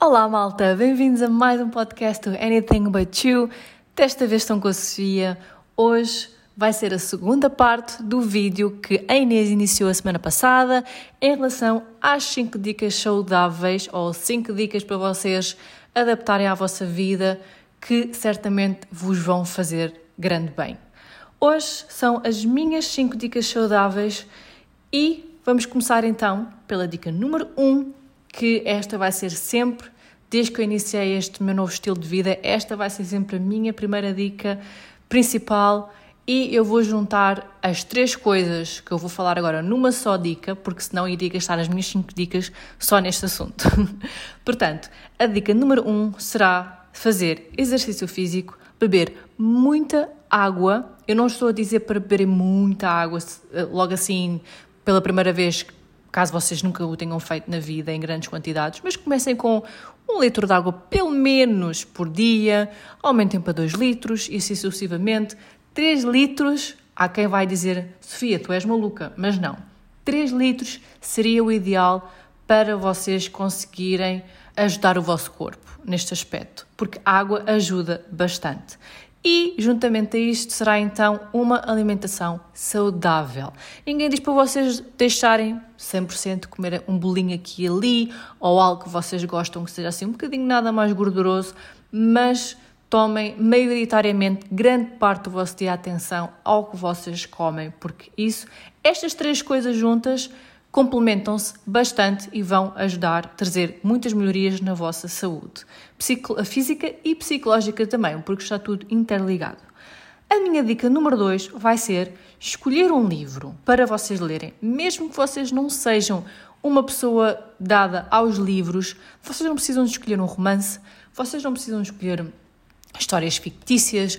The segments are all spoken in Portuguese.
Olá, malta! Bem-vindos a mais um podcast do Anything But You. Desta vez estão com a Sofia. Hoje vai ser a segunda parte do vídeo que a Inês iniciou a semana passada em relação às 5 dicas saudáveis ou 5 dicas para vocês adaptarem à vossa vida que certamente vos vão fazer grande bem. Hoje são as minhas 5 dicas saudáveis e vamos começar então pela dica número 1, um, que esta vai ser sempre, desde que eu iniciei este meu novo estilo de vida, esta vai ser sempre a minha primeira dica principal e eu vou juntar as três coisas que eu vou falar agora numa só dica, porque senão iria gastar as minhas cinco dicas só neste assunto. Portanto, a dica número um será fazer exercício físico, beber muita água. Eu não estou a dizer para beberem muita água logo assim pela primeira vez caso vocês nunca o tenham feito na vida em grandes quantidades, mas comecem com um litro de água pelo menos por dia, aumentem para 2 litros e assim sucessivamente. 3 litros, há quem vai dizer, Sofia, tu és maluca, mas não. 3 litros seria o ideal para vocês conseguirem ajudar o vosso corpo neste aspecto, porque a água ajuda bastante. E, juntamente a isto, será então uma alimentação saudável. Ninguém diz para vocês deixarem 100% comer um bolinho aqui e ali, ou algo que vocês gostam que seja assim um bocadinho nada mais gorduroso, mas tomem maioritariamente grande parte do vosso dia atenção ao que vocês comem, porque isso, estas três coisas juntas, complementam-se bastante e vão ajudar a trazer muitas melhorias na vossa saúde, física e psicológica também, porque está tudo interligado. A minha dica número 2 vai ser escolher um livro para vocês lerem, mesmo que vocês não sejam uma pessoa dada aos livros, vocês não precisam de escolher um romance, vocês não precisam de escolher histórias fictícias,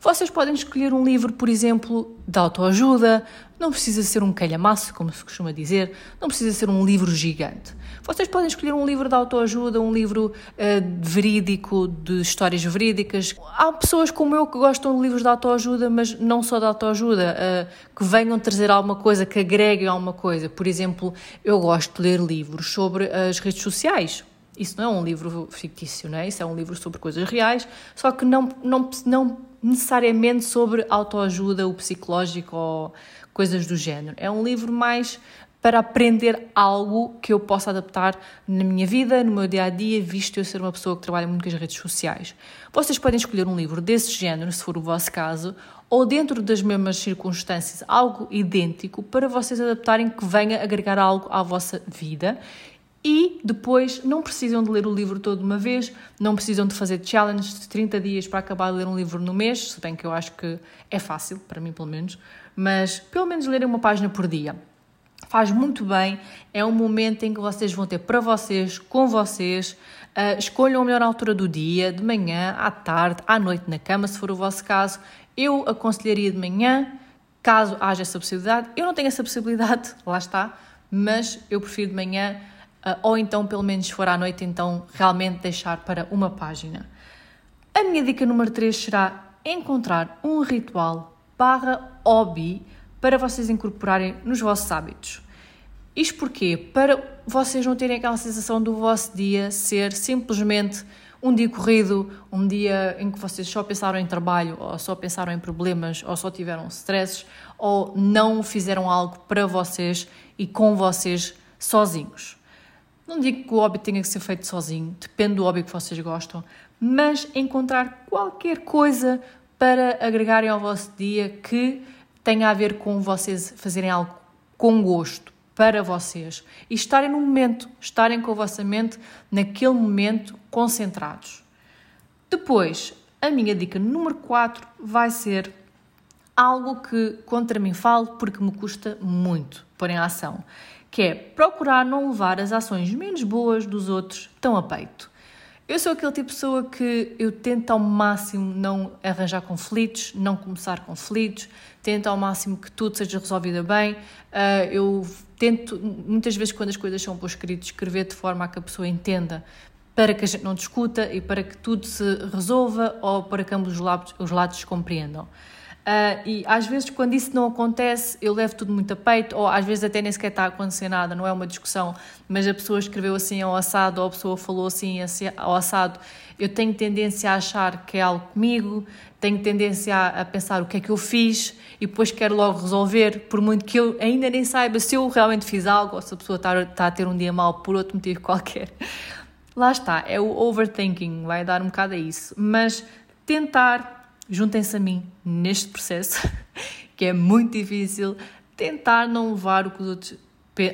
vocês podem escolher um livro, por exemplo, de autoajuda, não precisa ser um calhamaço, como se costuma dizer, não precisa ser um livro gigante. Vocês podem escolher um livro de autoajuda, um livro uh, verídico, de histórias verídicas. Há pessoas como eu que gostam de livros de autoajuda, mas não só de autoajuda, uh, que venham trazer alguma coisa, que agreguem alguma coisa. Por exemplo, eu gosto de ler livros sobre as redes sociais, isso não é um livro fictício, não é? Isso é um livro sobre coisas reais, só que não, não, não necessariamente sobre autoajuda, o psicológico ou coisas do género. É um livro mais para aprender algo que eu possa adaptar na minha vida, no meu dia a dia, visto eu ser uma pessoa que trabalha muito com as redes sociais. Vocês podem escolher um livro desse género, se for o vosso caso, ou dentro das mesmas circunstâncias, algo idêntico, para vocês adaptarem que venha agregar algo à vossa vida e depois não precisam de ler o livro todo de uma vez, não precisam de fazer challenge de 30 dias para acabar de ler um livro no mês, se bem que eu acho que é fácil, para mim pelo menos, mas pelo menos lerem uma página por dia. Faz muito bem, é um momento em que vocês vão ter para vocês, com vocês, uh, escolham a melhor altura do dia, de manhã, à tarde, à noite na cama, se for o vosso caso. Eu aconselharia de manhã, caso haja essa possibilidade. Eu não tenho essa possibilidade, lá está, mas eu prefiro de manhã ou então, pelo menos, se for à noite, então realmente deixar para uma página. A minha dica número 3 será encontrar um ritual barra hobby para vocês incorporarem nos vossos hábitos. Isto porquê? Para vocês não terem aquela sensação do vosso dia ser simplesmente um dia corrido, um dia em que vocês só pensaram em trabalho, ou só pensaram em problemas, ou só tiveram stresses, ou não fizeram algo para vocês e com vocês sozinhos. Não digo que o hobby tenha que ser feito sozinho, depende do hobby que vocês gostam, mas encontrar qualquer coisa para agregarem ao vosso dia que tenha a ver com vocês fazerem algo com gosto para vocês e estarem no momento, estarem com a vossa mente naquele momento concentrados. Depois, a minha dica número 4 vai ser algo que contra mim falo porque me custa muito pôr em ação que é procurar não levar as ações menos boas dos outros tão a peito. Eu sou aquele tipo de pessoa que eu tento ao máximo não arranjar conflitos, não começar conflitos, tento ao máximo que tudo seja resolvido bem. Uh, eu tento, muitas vezes, quando as coisas são por escrito, escrever de forma a que a pessoa entenda para que a gente não discuta e para que tudo se resolva ou para que ambos os lados, os lados se compreendam. Uh, e às vezes, quando isso não acontece, eu levo tudo muito a peito, ou às vezes até nem sequer está a acontecer nada, não é uma discussão, mas a pessoa escreveu assim ao assado, ou a pessoa falou assim, assim ao assado. Eu tenho tendência a achar que é algo comigo, tenho tendência a, pensar o que é que eu fiz e depois quero logo resolver, por muito que eu ainda nem saiba se eu realmente fiz algo ou se a pessoa está, está a ter um dia mal por outro motivo qualquer. Lá está, é o overthinking, vai dar um bocado a isso. Mas tentar juntem-se a mim neste processo, que é muito difícil, tentar não levar o que os outros.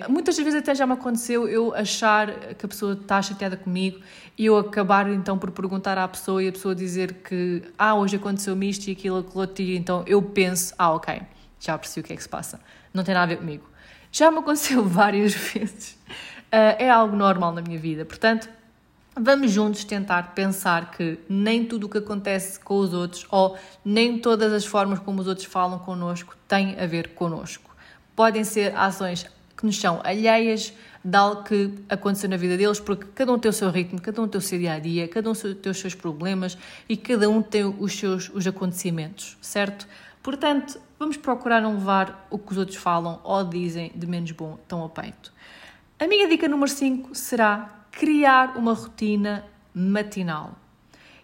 Muitas vezes até já me aconteceu eu achar que a pessoa está chateada comigo e eu acabar então por perguntar à pessoa e a pessoa dizer que ah, hoje aconteceu-me isto e aquilo, aquilo outro e então eu penso, ah, ok, já percebi o que é que se passa, não tem nada a ver comigo. Já me aconteceu várias vezes, uh, é algo normal na minha vida, portanto, Vamos juntos tentar pensar que nem tudo o que acontece com os outros ou nem todas as formas como os outros falam connosco tem a ver connosco. Podem ser ações que nos são alheias de algo que aconteceu na vida deles, porque cada um tem o seu ritmo, cada um tem o seu dia a dia, cada um tem os seus problemas e cada um tem os seus os acontecimentos, certo? Portanto, vamos procurar não levar o que os outros falam ou dizem de menos bom tão ao peito. A minha dica número 5 será criar uma rotina matinal.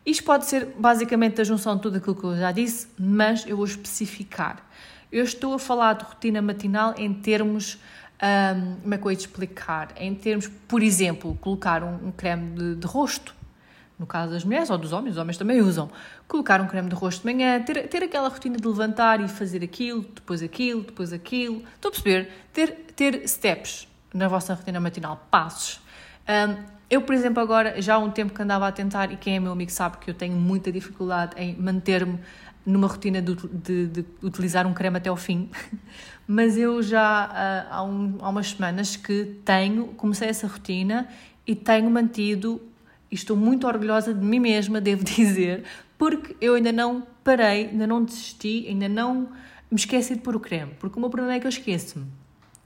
Isto pode ser basicamente a junção de tudo aquilo que eu já disse, mas eu vou especificar. Eu estou a falar de rotina matinal em termos. Um, como é que eu ia te explicar? Em termos, por exemplo, colocar um, um creme de, de, rosto, no caso das mulheres ou dos homens, os homens também usam. Colocar um creme de rosto de manhã, ter, ter aquela rotina de levantar e fazer aquilo, depois aquilo, depois aquilo. Estou a perceber? Ter, ter steps na vossa rotina matinal, passos. Um, eu, por exemplo, agora já há um tempo que andava a tentar, e quem é meu amigo sabe que eu tenho muita dificuldade em manter-me numa rotina de, de, de, utilizar um creme até ao fim, mas eu já uh, há, um, há umas semanas que tenho, comecei essa rotina e tenho mantido, e estou muito orgulhosa de mim mesma, devo dizer, porque eu ainda não parei, ainda não desisti, ainda não me esqueci de pôr o creme, porque o meu problema é que eu esqueço-me.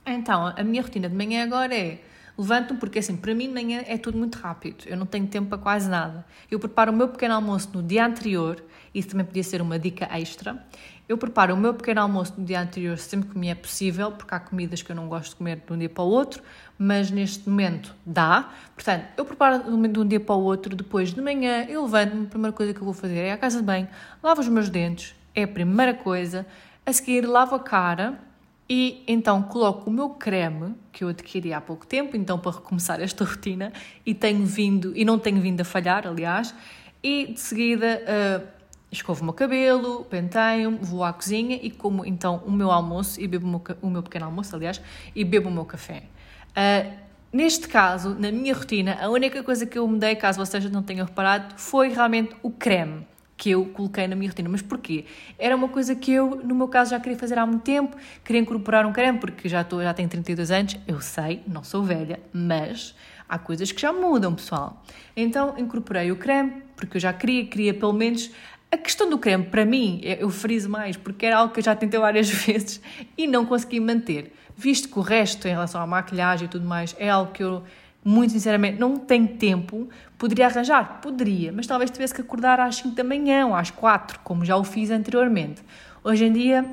Então, a minha rotina de manhã agora é levanto-me porque assim, para mim de manhã é tudo muito rápido, eu não tenho tempo para quase nada. Eu preparo o meu pequeno almoço no dia anterior, isso também podia ser uma dica extra. Eu preparo o meu pequeno almoço no dia anterior sempre que me é possível, porque há comidas que eu não gosto de comer de um dia para o outro, mas neste momento dá. Portanto, eu preparo de um dia para o outro, depois de manhã eu levanto-me, a primeira coisa que eu vou fazer é à casa de banho, lavo os meus dentes, é a primeira coisa. A seguir, lavo a cara, e então coloco o meu creme, que eu adquiri há pouco tempo, então para recomeçar esta rotina, e tenho vindo, e não tenho vindo a falhar, aliás, e de seguida uh, escovo o meu cabelo, penteio vou à cozinha e como então o meu almoço, e bebo o meu, o meu pequeno almoço, aliás, e bebo o meu café. Uh, neste caso, na minha rotina, a única coisa que eu mudei, caso vocês não tenham reparado, foi realmente o creme que eu coloquei na minha rotina. Mas porquê? Era uma coisa que eu, no meu caso, já queria fazer há muito tempo, queria incorporar um creme, porque já, estou, já tenho 32 anos, eu sei, não sou velha, mas há coisas que já mudam, pessoal. Então incorporei o creme, porque eu já queria, queria pelo menos. A questão do creme, para mim, eu friso mais, porque era algo que eu já tentei várias vezes e não consegui manter. Visto que o resto, em relação à maquilhagem e tudo mais, é algo que eu muito sinceramente, não tenho tempo, poderia arranjar? Poderia, mas talvez tivesse que acordar às 5 da manhã ou às 4, como já o fiz anteriormente. Hoje em dia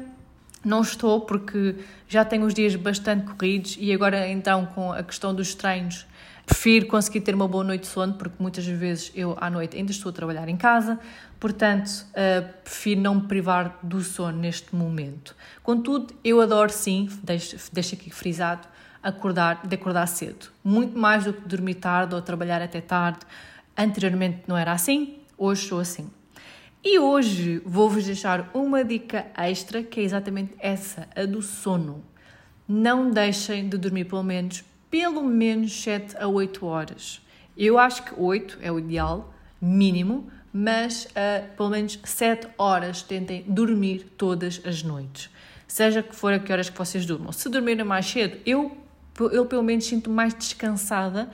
não estou porque já tenho os dias bastante corridos e agora então com a questão dos treinos prefiro conseguir ter uma boa noite de sono porque muitas vezes eu à noite ainda estou a trabalhar em casa, portanto uh, prefiro não me privar do sono neste momento. Contudo, eu adoro sim, deixo, deixo aqui frisado, acordar, de acordar cedo. Muito mais do que dormir tarde ou trabalhar até tarde. Anteriormente não era assim, hoje sou assim. E hoje vou-vos deixar uma dica extra que é exatamente essa, a do sono. Não deixem de dormir pelo menos, pelo menos 7 a 8 horas. Eu acho que 8 é o ideal, mínimo, mas uh, pelo menos 7 horas tentem dormir todas as noites. Seja que for a que horas que vocês durmam. Se dormirem mais cedo, eu eu pelo menos sinto mais descansada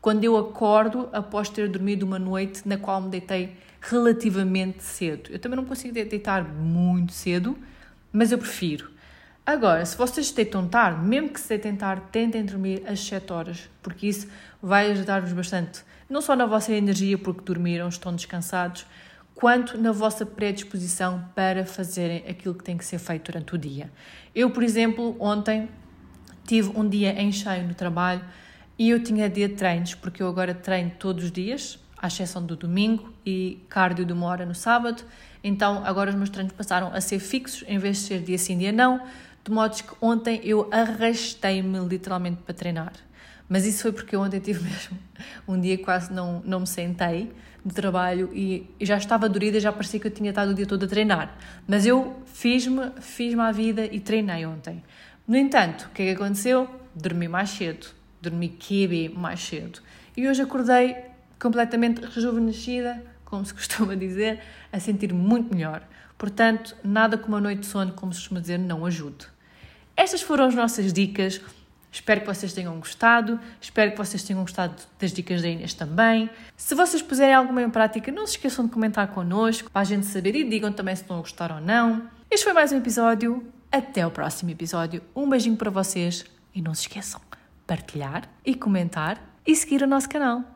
quando eu acordo após ter dormido uma noite na qual me deitei relativamente cedo. Eu também não consigo deitar muito cedo, mas eu prefiro. Agora, se vocês deitam tarde, mesmo que se deitem tarde, tentem dormir às 7 horas, porque isso vai ajudar-vos bastante. Não só na vossa energia, porque dormiram, estão descansados, quanto na vossa predisposição para fazerem aquilo que tem que ser feito durante o dia. Eu, por exemplo, ontem tive um dia em cheio no trabalho e eu tinha dia de treinos, porque eu agora treino todos os dias, à exceção do domingo e cardio de uma hora no sábado. Então agora os meus treinos passaram a ser fixos em vez de ser dia sim, dia não, de modo que ontem eu arrastei-me literalmente para treinar. Mas isso foi porque ontem tive mesmo um dia quase não, não me sentei de trabalho e já estava dorida, já parecia que eu tinha estado o dia todo a treinar. Mas eu fiz-me fiz, -me, a vida e treinei ontem. No entanto, o que é que aconteceu? Dormi mais cedo. Dormi QB mais cedo. E hoje acordei completamente rejuvenescida, como se costuma dizer, a sentir muito melhor. Portanto, nada como uma noite de sono, como se costuma dizer, não ajude. Estas foram as nossas dicas Espero que vocês tenham gostado, espero que vocês tenham gostado das dicas da Inês também. Se vocês puserem alguma em prática, não se esqueçam de comentar connosco para a gente saber e digam também se estão a gostar ou não. Este foi mais um episódio. Até o próximo episódio. Um beijinho para vocês e não se esqueçam partilhar e comentar e seguir o nosso canal.